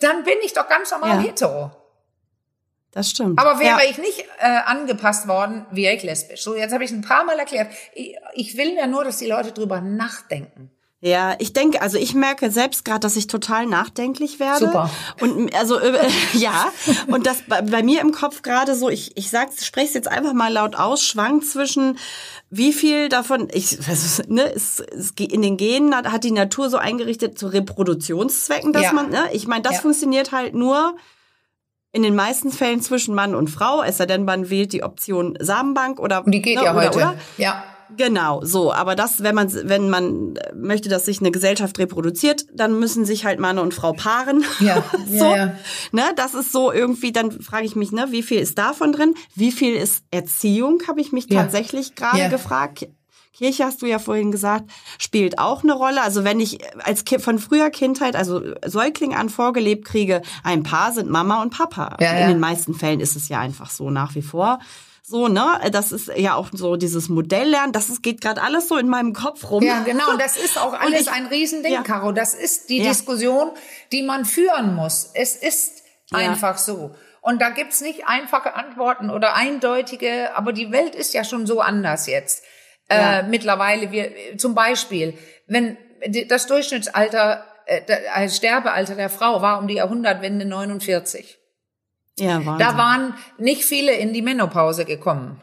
dann bin ich doch ganz normal ja. hetero. Das stimmt. Aber wäre ja. ich nicht äh, angepasst worden, wäre ich lesbisch. So, jetzt habe ich ein paar Mal erklärt. Ich, ich will ja nur, dass die Leute drüber nachdenken. Ja, ich denke, also ich merke selbst gerade, dass ich total nachdenklich werde. Super. Und also äh, (laughs) ja, und das bei, bei, mir im Kopf gerade so, ich ich sag's, spreche es jetzt einfach mal laut aus, schwankt zwischen wie viel davon, ich also, ne, es, es, in den Genen hat, hat die Natur so eingerichtet zu Reproduktionszwecken, dass ja. man, ne, ich meine, das ja. funktioniert halt nur in den meisten Fällen zwischen Mann und Frau, es sei denn, man wählt die Option Samenbank oder. Und die geht ne, ja oder, heute. Oder? Ja. Genau, so. Aber das, wenn man, wenn man möchte, dass sich eine Gesellschaft reproduziert, dann müssen sich halt Mann und Frau paaren. Ja, (laughs) so. Ja, ja. Ne, das ist so irgendwie, dann frage ich mich, ne, wie viel ist davon drin? Wie viel ist Erziehung, habe ich mich ja. tatsächlich gerade gefragt. Kirche hast du ja vorhin gesagt, spielt auch eine Rolle. Also wenn ich als kind, von früher Kindheit, also Säugling an vorgelebt kriege, ein Paar sind Mama und Papa. Ja, In den meisten Fällen ist es ja einfach so nach wie vor. So, ne? Das ist ja auch so dieses Modelllernen. Das ist, geht gerade alles so in meinem Kopf rum. Ja, genau. Und das ist auch (laughs) alles ich, ein Riesending, ja. Caro. Das ist die ja. Diskussion, die man führen muss. Es ist ja. einfach so. Und da gibt's nicht einfache Antworten oder eindeutige, aber die Welt ist ja schon so anders jetzt. Äh, mittlerweile, wir, zum Beispiel, wenn das Durchschnittsalter, äh, das Sterbealter der Frau war um die Jahrhundertwende 49. Ja, Wahnsinn. Da waren nicht viele in die Menopause gekommen.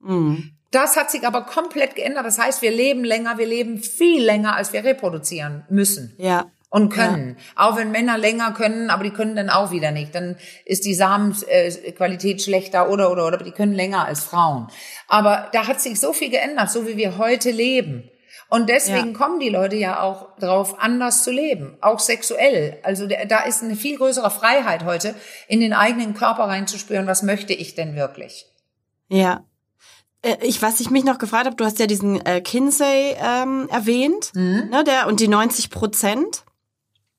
Mhm. Das hat sich aber komplett geändert. Das heißt, wir leben länger, wir leben viel länger, als wir reproduzieren müssen. Ja. Und können. Ja. Auch wenn Männer länger können, aber die können dann auch wieder nicht. Dann ist die Samenqualität schlechter oder, oder, oder, aber die können länger als Frauen. Aber da hat sich so viel geändert, so wie wir heute leben. Und deswegen ja. kommen die Leute ja auch drauf, anders zu leben, auch sexuell. Also da ist eine viel größere Freiheit heute, in den eigenen Körper reinzuspüren, was möchte ich denn wirklich. Ja. Äh, ich, was ich mich noch gefragt habe, du hast ja diesen äh, Kinsey ähm, erwähnt, mhm. ne, der und die 90 Prozent.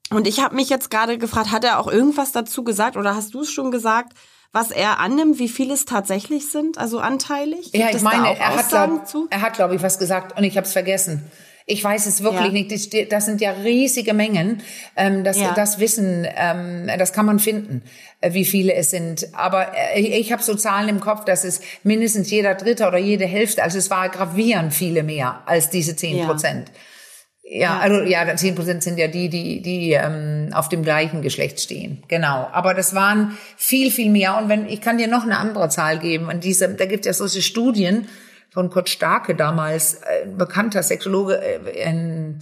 Und ich habe mich jetzt gerade gefragt, hat er auch irgendwas dazu gesagt oder hast du es schon gesagt? was er annimmt, wie viel es tatsächlich sind, also anteilig? Gibt ja, ich meine, er hat, glaub, er hat, glaube ich, was gesagt und ich habe es vergessen. Ich weiß es wirklich ja. nicht. Das sind ja riesige Mengen. Ähm, das, ja. das Wissen, ähm, das kann man finden, äh, wie viele es sind. Aber äh, ich habe so Zahlen im Kopf, dass es mindestens jeder Dritte oder jede Hälfte, also es war gravierend viele mehr als diese zehn Prozent. Ja. Ja, also ja, zehn Prozent sind ja die, die, die ähm, auf dem gleichen Geschlecht stehen. Genau. Aber das waren viel, viel mehr. Und wenn ich kann dir noch eine andere Zahl geben. Und diese, da gibt es ja solche Studien von Kurt Starke damals, ein bekannter Sexologe, äh, in,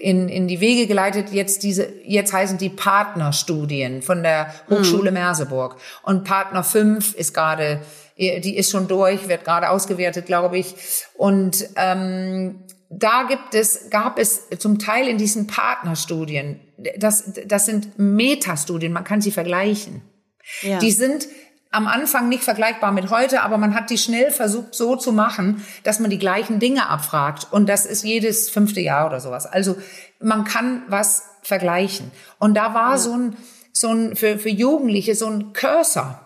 in, in die Wege geleitet, jetzt diese, jetzt heißen die Partnerstudien von der Hochschule mhm. Merseburg. Und Partner 5 ist gerade, die ist schon durch, wird gerade ausgewertet, glaube ich. Und ähm, da gibt es, gab es zum Teil in diesen Partnerstudien, das, das sind Metastudien, man kann sie vergleichen. Ja. Die sind am Anfang nicht vergleichbar mit heute, aber man hat die schnell versucht so zu machen, dass man die gleichen Dinge abfragt. Und das ist jedes fünfte Jahr oder sowas. Also man kann was vergleichen. Und da war ja. so ein, so ein, für, für Jugendliche so ein Cursor.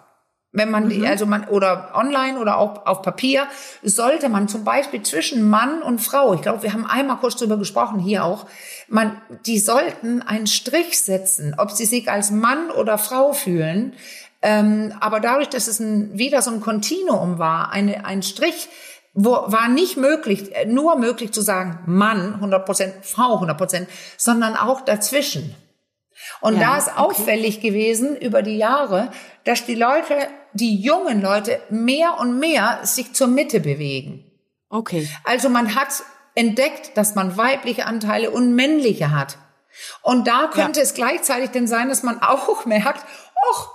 Wenn man, mhm. also man, oder online oder auch auf Papier, sollte man zum Beispiel zwischen Mann und Frau, ich glaube, wir haben einmal kurz drüber gesprochen, hier auch, man, die sollten einen Strich setzen, ob sie sich als Mann oder Frau fühlen, ähm, aber dadurch, dass es ein, wieder so ein Kontinuum war, eine, ein Strich, wo, war nicht möglich, äh, nur möglich zu sagen, Mann 100 Prozent, Frau 100 Prozent, sondern auch dazwischen. Und ja, da ist okay. auffällig gewesen über die Jahre, dass die Leute, die jungen Leute mehr und mehr sich zur Mitte bewegen. Okay. Also man hat entdeckt, dass man weibliche Anteile und männliche hat. Und da könnte ja. es gleichzeitig denn sein, dass man auch (laughs) merkt, ach,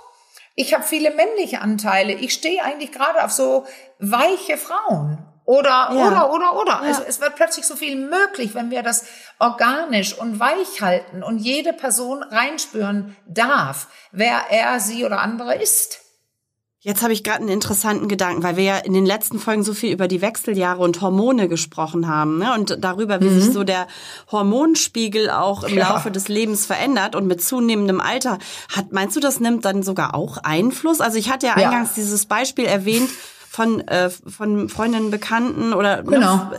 ich habe viele männliche Anteile. Ich stehe eigentlich gerade auf so weiche Frauen. Oder, ja. oder, oder, oder. Ja. Also es wird plötzlich so viel möglich, wenn wir das organisch und weich halten und jede Person reinspüren darf, wer er, sie oder andere ist. Jetzt habe ich gerade einen interessanten Gedanken, weil wir ja in den letzten Folgen so viel über die Wechseljahre und Hormone gesprochen haben ne? und darüber, wie mhm. sich so der Hormonspiegel auch im ja. Laufe des Lebens verändert und mit zunehmendem Alter. Hat, meinst du, das nimmt dann sogar auch Einfluss? Also ich hatte ja eingangs ja. dieses Beispiel erwähnt von, äh, von Freundinnen, Bekannten oder ne, genau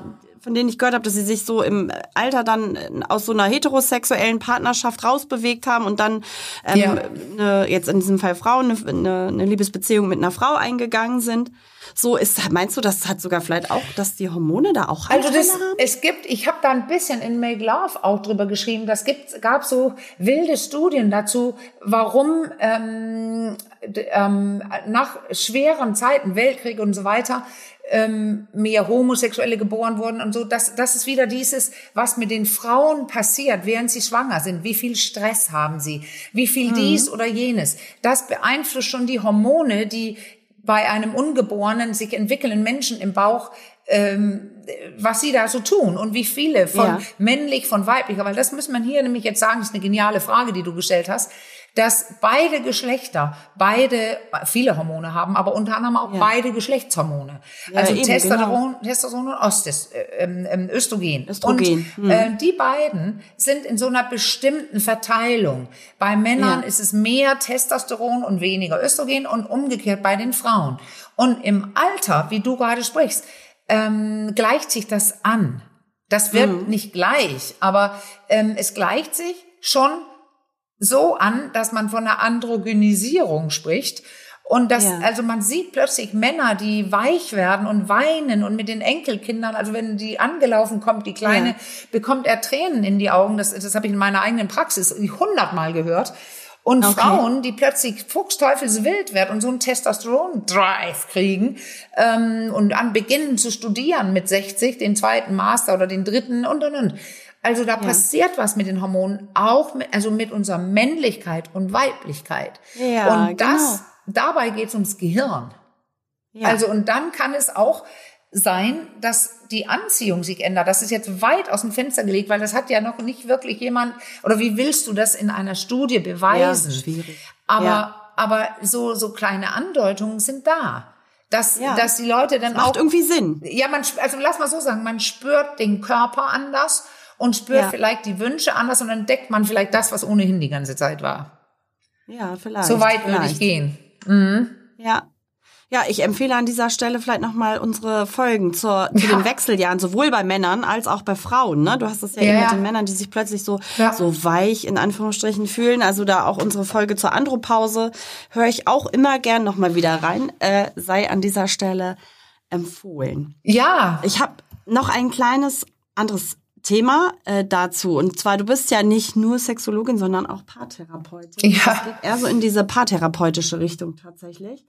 von denen ich gehört habe, dass sie sich so im Alter dann aus so einer heterosexuellen Partnerschaft rausbewegt haben und dann ähm, ja. eine, jetzt in diesem Fall Frauen eine, eine Liebesbeziehung mit einer Frau eingegangen sind. So ist, meinst du, das hat sogar vielleicht auch, dass die Hormone da auch Also das, haben? es gibt, ich habe da ein bisschen in Make Love auch drüber geschrieben. Das gibt, gab so wilde Studien dazu, warum ähm, ähm, nach schweren Zeiten, Weltkrieg und so weiter, ähm, mehr Homosexuelle geboren wurden und so. Das, das ist wieder dieses, was mit den Frauen passiert, während sie schwanger sind. Wie viel Stress haben sie? Wie viel mhm. dies oder jenes? Das beeinflusst schon die Hormone, die bei einem ungeborenen, sich entwickelnden Menschen im Bauch ähm, was sie da so tun und wie viele von ja. männlich, von weiblich, weil das muss man hier nämlich jetzt sagen, das ist eine geniale Frage, die du gestellt hast dass beide Geschlechter beide viele Hormone haben, aber unter anderem auch ja. beide Geschlechtshormone. Ja, also eben, Testosteron, genau. Testosteron und Ostes, äh, ähm, Östrogen. Östrogen. Und hm. äh, die beiden sind in so einer bestimmten Verteilung. Bei Männern ist es mehr Testosteron und weniger Östrogen und umgekehrt bei den Frauen. Und im Alter, wie du gerade sprichst, ähm, gleicht sich das an. Das wird mhm. nicht gleich, aber ähm, es gleicht sich schon so an, dass man von einer Androgynisierung spricht. Und das, ja. also man sieht plötzlich Männer, die weich werden und weinen und mit den Enkelkindern, also wenn die angelaufen kommt, die Kleine, ja. bekommt er Tränen in die Augen. Das, das habe ich in meiner eigenen Praxis hundertmal gehört. Und okay. Frauen, die plötzlich fuchsteufelswild werden und so einen Testosteron-Drive kriegen ähm, und an beginnen zu studieren mit 60, den zweiten Master oder den dritten und und und. Also da ja. passiert was mit den Hormonen, auch mit, also mit unserer Männlichkeit und Weiblichkeit. Ja, und das, genau. dabei geht es ums Gehirn. Ja. Also und dann kann es auch sein, dass die Anziehung sich ändert. Das ist jetzt weit aus dem Fenster gelegt, weil das hat ja noch nicht wirklich jemand, oder wie willst du das in einer Studie beweisen? Ja, schwierig. Aber, ja. aber so, so kleine Andeutungen sind da. Dass, ja. dass die Leute dann das macht auch. irgendwie Sinn. Ja, man, also lass mal so sagen, man spürt den Körper anders und spürt ja. vielleicht die Wünsche anders und entdeckt man vielleicht das, was ohnehin die ganze Zeit war. Ja, vielleicht. So weit würde ich gehen. Mhm. Ja. Ja, ich empfehle an dieser Stelle vielleicht nochmal unsere Folgen zur, zu ja. den Wechseljahren, sowohl bei Männern als auch bei Frauen. Ne? Du hast das ja, ja eben mit den Männern, die sich plötzlich so, ja. so weich in Anführungsstrichen fühlen. Also da auch unsere Folge zur Andropause höre ich auch immer gern nochmal wieder rein. Äh, sei an dieser Stelle empfohlen. Ja. Ich habe noch ein kleines anderes Thema äh, dazu. Und zwar, du bist ja nicht nur Sexologin, sondern auch Paartherapeutin. Ja. Das geht eher so in diese paartherapeutische Richtung tatsächlich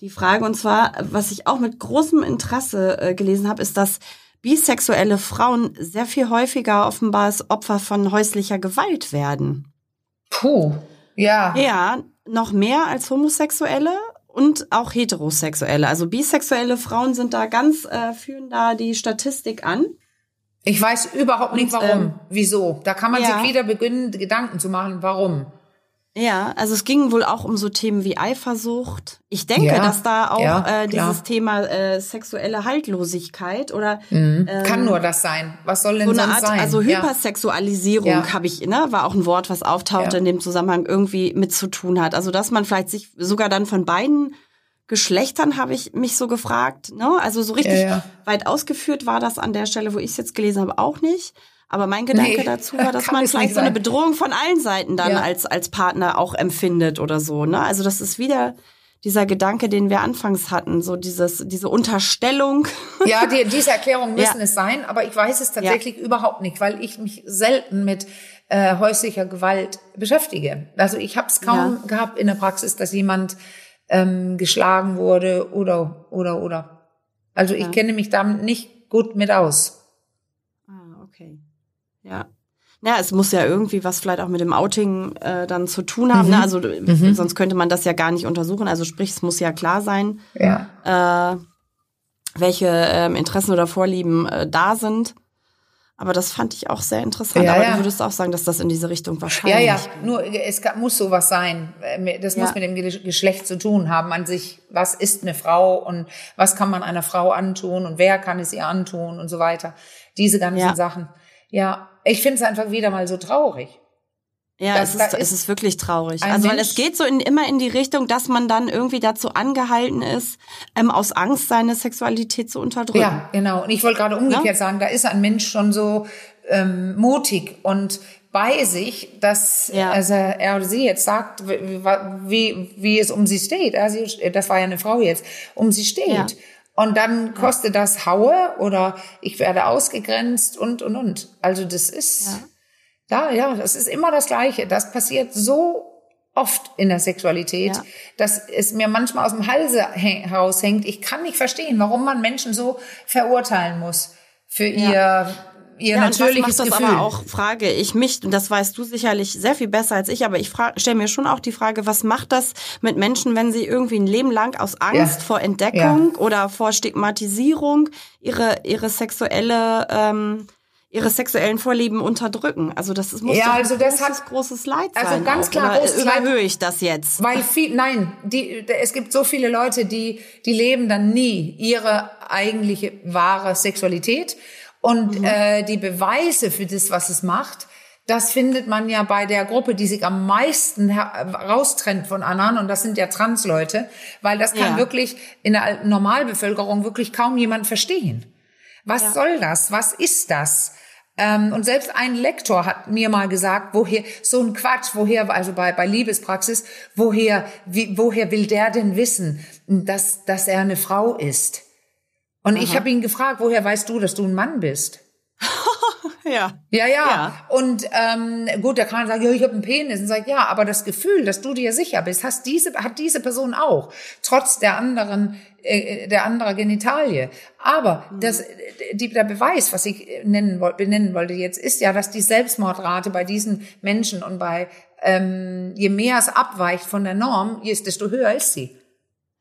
die Frage. Und zwar, was ich auch mit großem Interesse äh, gelesen habe, ist, dass bisexuelle Frauen sehr viel häufiger offenbar als Opfer von häuslicher Gewalt werden. Puh, ja. Ja, noch mehr als Homosexuelle und auch Heterosexuelle. Also bisexuelle Frauen sind da ganz, äh, führen da die Statistik an. Ich weiß überhaupt nicht warum. Ähm, Wieso? Da kann man ja. sich wieder beginnen, Gedanken zu machen, warum. Ja, also es ging wohl auch um so Themen wie Eifersucht. Ich denke, ja, dass da auch ja, äh, dieses Thema äh, sexuelle Haltlosigkeit oder mhm. ähm, kann nur das sein. Was soll denn so sonst Art, sein? Also Hypersexualisierung ja. habe ich, ne, war auch ein Wort, was auftauchte in dem Zusammenhang irgendwie mit zu tun hat. Also dass man vielleicht sich sogar dann von beiden Geschlechtern habe ich mich so gefragt, ne? Also so richtig weit ausgeführt war das an der Stelle, wo ich es jetzt gelesen habe, auch nicht. Aber mein Gedanke nee, dazu war, (laughs) dass man vielleicht so eine Bedrohung von allen Seiten dann ja. als, als Partner auch empfindet oder so. Ne? Also das ist wieder dieser Gedanke, den wir anfangs hatten, so dieses, diese Unterstellung. (laughs) Ja, die, diese Erklärungen müssen ja. es sein, aber ich weiß es tatsächlich ja. überhaupt nicht, weil ich mich selten mit äh, häuslicher Gewalt beschäftige. Also ich habe es kaum gehabt in der Praxis, dass jemand ähm, geschlagen wurde oder oder oder. Also ich kenne mich damit nicht gut mit aus. Ja. Ja, es muss ja irgendwie was vielleicht auch mit dem Outing äh, dann zu tun haben. Ne? Mhm. Ne? Also mhm. sonst könnte man das ja gar nicht untersuchen. Also sprich, es muss ja klar sein, ja. Äh, welche ähm, Interessen oder Vorlieben äh, da sind. Aber das fand ich auch sehr interessant. Ja, Aber ja. du würdest auch sagen, dass das in diese Richtung wahrscheinlich. Ja, ja. Nur es muss sowas sein. Äh, das muss ja. mit dem Geschlecht zu tun haben. An sich, was ist eine Frau und was kann man einer Frau antun und wer kann es ihr antun und so weiter. Diese ganzen Sachen. Ja, ich finde es einfach wieder mal so traurig. Ja, das, es, ist, es ist wirklich traurig. Also weil es geht so in, immer in die Richtung, dass man dann irgendwie dazu angehalten ist, ähm, aus Angst seine Sexualität zu unterdrücken. Ja, genau. Und ich wollte gerade umgekehrt ja? sagen, da ist ein Mensch schon so ähm, mutig und bei sich, dass ja. also er oder sie jetzt sagt, wie, wie, wie es um sie steht. Also, das war ja eine Frau jetzt, um sie steht. Ja. Und dann kostet das Haue oder ich werde ausgegrenzt und, und, und. Also das ist, ja, ja, ja das ist immer das Gleiche. Das passiert so oft in der Sexualität, ja. dass es mir manchmal aus dem Halse heraushängt. Ich kann nicht verstehen, warum man Menschen so verurteilen muss für ja. Ihr ja, natürliches was macht das aber auch, frage ich mich, und das weißt du sicherlich sehr viel besser als ich, aber ich stelle mir schon auch die Frage, was macht das mit Menschen, wenn sie irgendwie ein Leben lang aus Angst ja. vor Entdeckung ja. oder vor Stigmatisierung ihre, ihre sexuelle, ähm, ihre sexuellen Vorlieben unterdrücken. Also das ist, muss ja, also ein das großes, hat, großes Leid also sein. Also ganz auch. klar, Oder überhöhe ich das jetzt? Weil viel, nein, die, es gibt so viele Leute, die, die leben dann nie ihre eigentliche wahre Sexualität und mhm. äh, die Beweise für das, was es macht, das findet man ja bei der Gruppe, die sich am meisten raustrennt von anderen, und das sind ja Transleute, weil das kann ja. wirklich in der Normalbevölkerung wirklich kaum jemand verstehen. Was ja. soll das? Was ist das? Ähm, und selbst ein Lektor hat mir mal gesagt, woher, so ein Quatsch, woher, also bei, bei Liebespraxis, woher, wie, woher will der denn wissen, dass, dass er eine Frau ist? Und Aha. ich habe ihn gefragt, woher weißt du, dass du ein Mann bist? (laughs) ja. Ja, ja. ja. Und ähm, gut, da kann man sagen, ja, ich habe einen Penis. Und sagt, ja, aber das Gefühl, dass du dir sicher bist, hast diese, hat diese Person auch, trotz der anderen, äh, der anderer Genitalie. Aber mhm. das, die, der Beweis, was ich nennen, benennen wollte jetzt, ist ja, dass die Selbstmordrate bei diesen Menschen und bei ähm, je mehr es abweicht von der Norm, desto höher ist sie.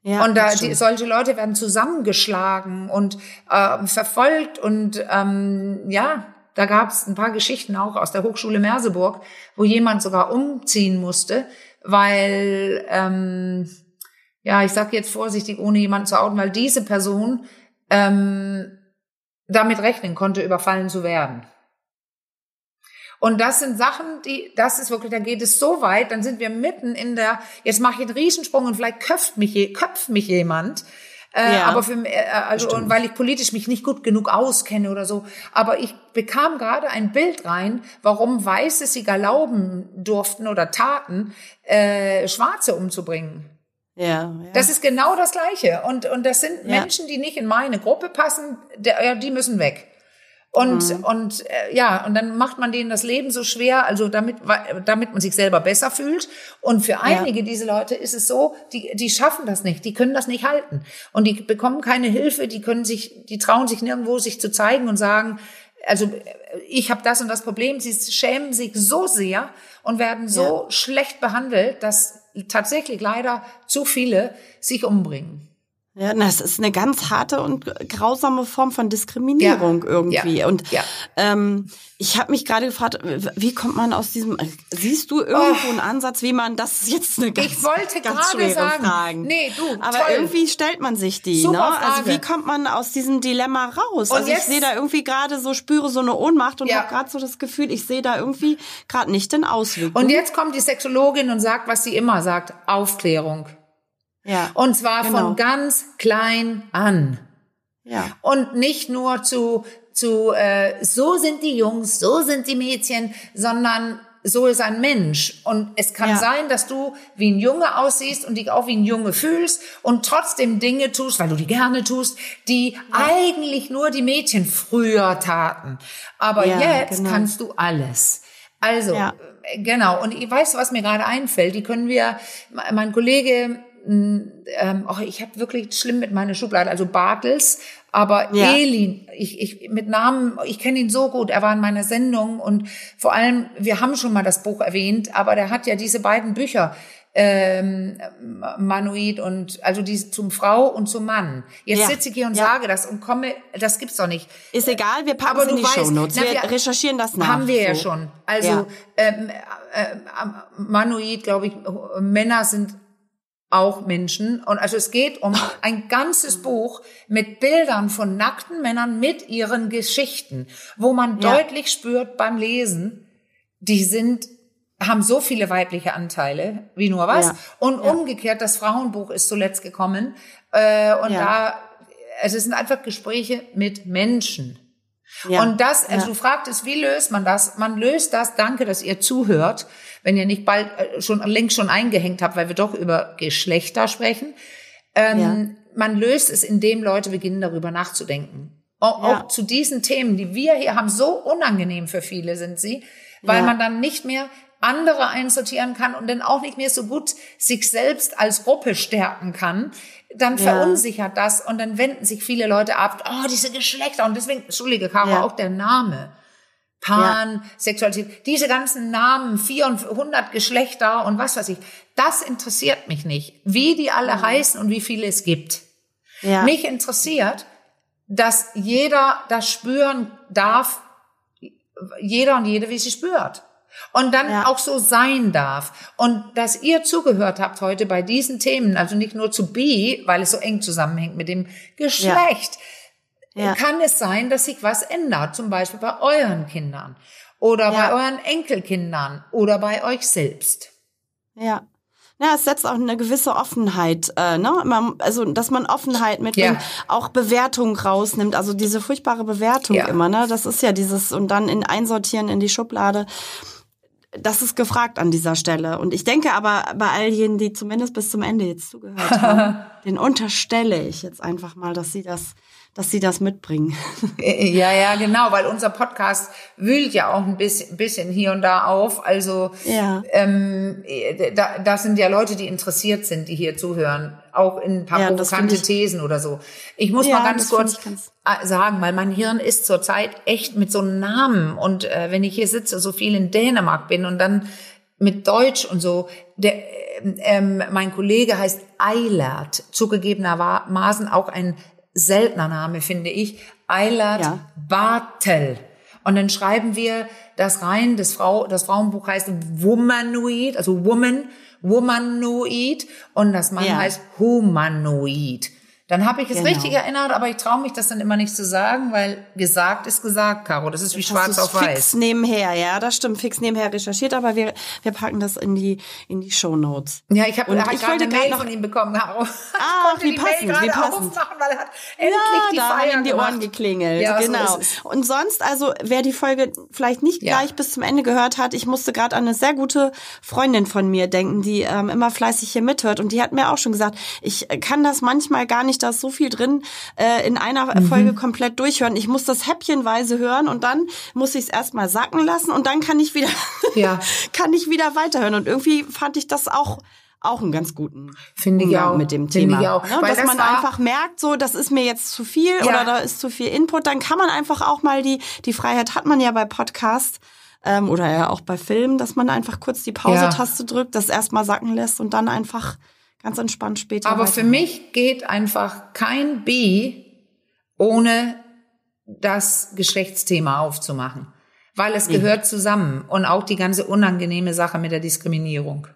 Ja, und da die, solche Leute werden zusammengeschlagen und äh, verfolgt und ähm, ja, da gab es ein paar Geschichten auch aus der Hochschule Merseburg, wo jemand sogar umziehen musste, weil ähm, ja, ich sage jetzt vorsichtig, ohne jemanden zu outen, weil diese Person ähm, damit rechnen konnte, überfallen zu werden. Und das sind Sachen, die, das ist wirklich, da geht es so weit, dann sind wir mitten in der, jetzt mache ich einen Riesensprung und vielleicht köpft mich, köpft mich jemand. Äh, ja, aber für äh, also und weil ich politisch mich nicht gut genug auskenne oder so. Aber ich bekam gerade ein Bild rein, warum Weiße sich erlauben durften oder taten, äh, Schwarze umzubringen. Ja, ja. Das ist genau das Gleiche. Und, und das sind ja. Menschen, die nicht in meine Gruppe passen, der, ja, die müssen weg. Und, mhm. und äh, ja, und dann macht man denen das Leben so schwer, also damit, damit man sich selber besser fühlt. Und für einige ja. diese Leute ist es so, die, die schaffen das nicht, die können das nicht halten. Und die bekommen keine Hilfe, die können sich, die trauen sich nirgendwo, sich zu zeigen und sagen, also ich habe das und das Problem. Sie schämen sich so sehr und werden so ja. schlecht behandelt, dass tatsächlich leider zu viele sich umbringen. Ja, das ist eine ganz harte und grausame Form von Diskriminierung ja, irgendwie. Ja, und ja. Ähm, ich habe mich gerade gefragt, wie kommt man aus diesem? Siehst du irgendwo oh. einen Ansatz, wie man das (laughs) jetzt eine ganz, ich wollte ganz schwere sagen, Fragen. Nee, du. Aber toll. irgendwie stellt man sich die. Super ne? Also wie kommt man aus diesem Dilemma raus? Und also ich sehe da irgendwie gerade so, spüre so eine Ohnmacht und ja. habe gerade so das Gefühl, ich sehe da irgendwie gerade nicht den Ausweg. Und jetzt kommt die Sexologin und sagt, was sie immer sagt: Aufklärung. Ja, und zwar genau. von ganz klein an. Ja. Und nicht nur zu, zu äh, so sind die Jungs, so sind die Mädchen, sondern so ist ein Mensch. Und es kann ja. sein, dass du wie ein Junge aussiehst und dich auch wie ein Junge fühlst und trotzdem Dinge tust, weil du die gerne tust, die ja. eigentlich nur die Mädchen früher taten. Aber ja, jetzt genau. kannst du alles. Also, äh, genau. Und ich weiß, was mir gerade einfällt. Die können wir, mein Kollege ähm, oh, ich habe wirklich schlimm mit meiner Schublade, also Bartels, aber ja. Elin, ich, ich mit Namen, ich kenne ihn so gut, er war in meiner Sendung und vor allem, wir haben schon mal das Buch erwähnt, aber der hat ja diese beiden Bücher, ähm, Manuid und also die zum Frau und zum Mann. Jetzt ja. sitze ich hier und ja. sage das und komme, das gibt's doch nicht. Ist egal, wir packen es in die weißt, Shownotes. Wir, wir recherchieren das nach. Haben wir so. ja schon. Also ja. Ähm, äh, Manuid, glaube ich, Männer sind auch Menschen. Und also es geht um ein ganzes Buch mit Bildern von nackten Männern mit ihren Geschichten, wo man ja. deutlich spürt beim Lesen, die sind haben so viele weibliche Anteile wie nur was. Ja. Und ja. umgekehrt, das Frauenbuch ist zuletzt gekommen. Äh, und da, also es sind einfach Gespräche mit Menschen. Ja. Und das, also ja. du fragtest, wie löst man das? Man löst das, danke, dass ihr zuhört, wenn ihr nicht bald äh, schon längst schon eingehängt habt, weil wir doch über Geschlechter sprechen. Ähm, ja. Man löst es, indem Leute beginnen, darüber nachzudenken. Auch, auch, zu diesen Themen, die wir hier haben, so unangenehm für viele sind sie, weil man dann nicht mehr andere einsortieren kann und dann auch nicht mehr so gut sich selbst als Gruppe stärken kann, dann verunsichert das und dann wenden sich viele Leute ab, oh, diese Geschlechter und deswegen, Entschuldige, Caro, ja. auch der Name. Pan, ja. Sexualität, diese ganzen Namen, 400 Geschlechter und was weiß ich, das interessiert mich nicht, wie die alle mhm. heißen und wie viele es gibt. Ja. Mich interessiert, dass jeder das spüren darf, jeder und jede, wie sie spürt und dann ja. auch so sein darf. Und dass ihr zugehört habt heute bei diesen Themen, also nicht nur zu B, weil es so eng zusammenhängt mit dem Geschlecht, ja. Ja. kann es sein, dass sich was ändert, zum Beispiel bei euren Kindern oder bei euren Enkelkindern oder bei euch selbst. Ja. Ja, es setzt auch eine gewisse Offenheit, äh, ne? Man, also dass man Offenheit mitbringt, ja. auch Bewertung rausnimmt, also diese furchtbare Bewertung ja. immer, ne? Das ist ja dieses und dann in einsortieren in die Schublade das ist gefragt an dieser Stelle. Und ich denke aber bei all jenen, die zumindest bis zum Ende jetzt zugehört haben, (laughs) den unterstelle ich jetzt einfach mal, dass sie das dass sie das mitbringen. (laughs) Äh, ja, ja, genau, weil unser Podcast wühlt ja auch ein bisschen, hier und da auf. Also ja. ähm, da, das sind ja Leute, die interessiert sind, die hier zuhören, auch in ein paar ja, provokante Thesen oder so. Ich muss ja, mal ganz kurz ganz sagen, weil mein Hirn ist zurzeit echt mit so einem Namen und äh, wenn ich hier sitze, so viel in Dänemark bin und dann mit Deutsch und so, der, ähm, mein Kollege heißt Eilert, zugegebenermaßen auch ein seltener Name, finde ich. Eilert ja. Bartel. Und dann schreiben wir das rein, das, Frau, das Frauenbuch heißt Womanoid, also Woman, Womanoid. Und das Mann ja. heißt Humanoid. Dann habe ich es Genau. richtig erinnert, aber ich traue mich das dann immer nicht zu sagen, weil gesagt ist gesagt, Caro. Das ist wie schwarz auf du's weiß. Fix nebenher, ja, das stimmt, fix nebenher recherchiert, aber wir, wir packen das in die, in die Shownotes. Ja, ich habe hab ich gerade wollte eine Mail noch- von ihm bekommen, Caro. (laughs) Ah, ich wie die passend, Mail wie gerade passend. aufmachen, weil er hat endlich die da Feier haben die gemacht. Ohren geklingelt, Ja, so genau. es. und sonst, also wer die Folge vielleicht nicht Ja. gleich bis zum Ende gehört hat, ich musste gerade an eine sehr gute Freundin von mir denken, die ähm, immer fleißig hier mithört und die hat mir auch schon gesagt, ich äh, kann das manchmal gar nicht, da ist so viel drin, äh, in einer Mhm. Folge komplett durchhören. Ich muss das häppchenweise hören und dann muss ich es erstmal sacken lassen und dann kann ich wieder, (laughs) Ja. kann ich wieder weiterhören. Und irgendwie fand ich das auch auch einen ganz guten Finde ich auch. mit dem Thema. ich auch. Ne? Dass das man einfach merkt, so das ist mir jetzt zu viel Ja. oder da ist zu viel Input, dann kann man einfach auch mal die die Freiheit hat man ja bei Podcasts ähm, oder ja auch bei Filmen, dass man einfach kurz die Pause-Taste drückt, das erstmal sacken lässt und dann einfach ganz entspannt später. Aber für weitermacht. mich geht einfach kein B ohne das Geschlechtsthema aufzumachen. Weil es gehört zusammen. Und auch die ganze unangenehme Sache mit der Diskriminierung.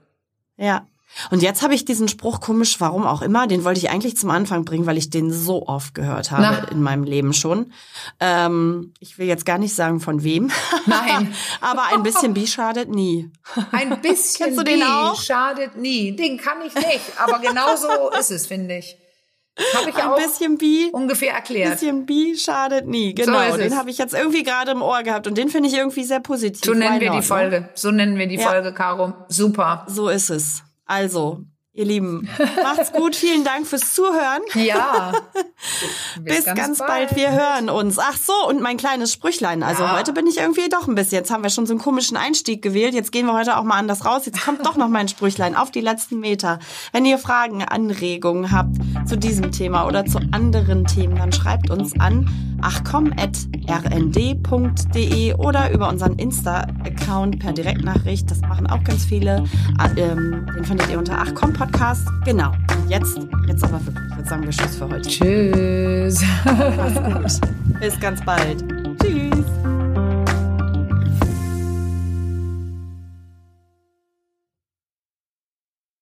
Ja. Und jetzt habe ich diesen Spruch komisch, warum auch immer, den wollte ich eigentlich zum Anfang bringen, weil ich den so oft gehört habe Na. in meinem Leben schon. Ähm, ich will jetzt gar nicht sagen von wem. Nein. (laughs) Aber ein bisschen bi schadet nie. Ein (laughs) bisschen B auch? schadet nie. Den kann ich nicht. Aber (laughs) genau so ist es, finde ich. Habe ich Ein auch bisschen bi, ungefähr ein erklärt. bisschen bi schadet nie. Genau, es. den habe ich jetzt irgendwie gerade im Ohr gehabt und den finde ich irgendwie sehr positiv. So nennen Why wir not, die ne? Folge. So nennen wir die Ja. Folge, Caro. Super. So ist es. Also, ihr Lieben, (laughs) macht's gut. Vielen Dank fürs Zuhören. Ja. (laughs) Bis, ganz, bald. Wir hören uns. Ach so, und mein kleines Sprüchlein. Also Ja. heute bin ich irgendwie doch ein bisschen. Jetzt haben wir schon so einen komischen Einstieg gewählt. Jetzt gehen wir heute auch mal anders raus. Jetzt kommt doch noch mein Sprüchlein auf die letzten Meter. Wenn ihr Fragen, Anregungen habt zu diesem Thema oder zu anderen Themen, dann schreibt uns an achcom.rnd.de oder über unseren Insta-Account per Direktnachricht. Das machen auch ganz viele. Ah, ähm, Den findet ihr unter achcom Podcast. Genau. Jetzt, jetzt aber wirklich. Jetzt sagen wir Tschüss für heute. Tschüss. (laughs) Bis ganz bald. Tschüss.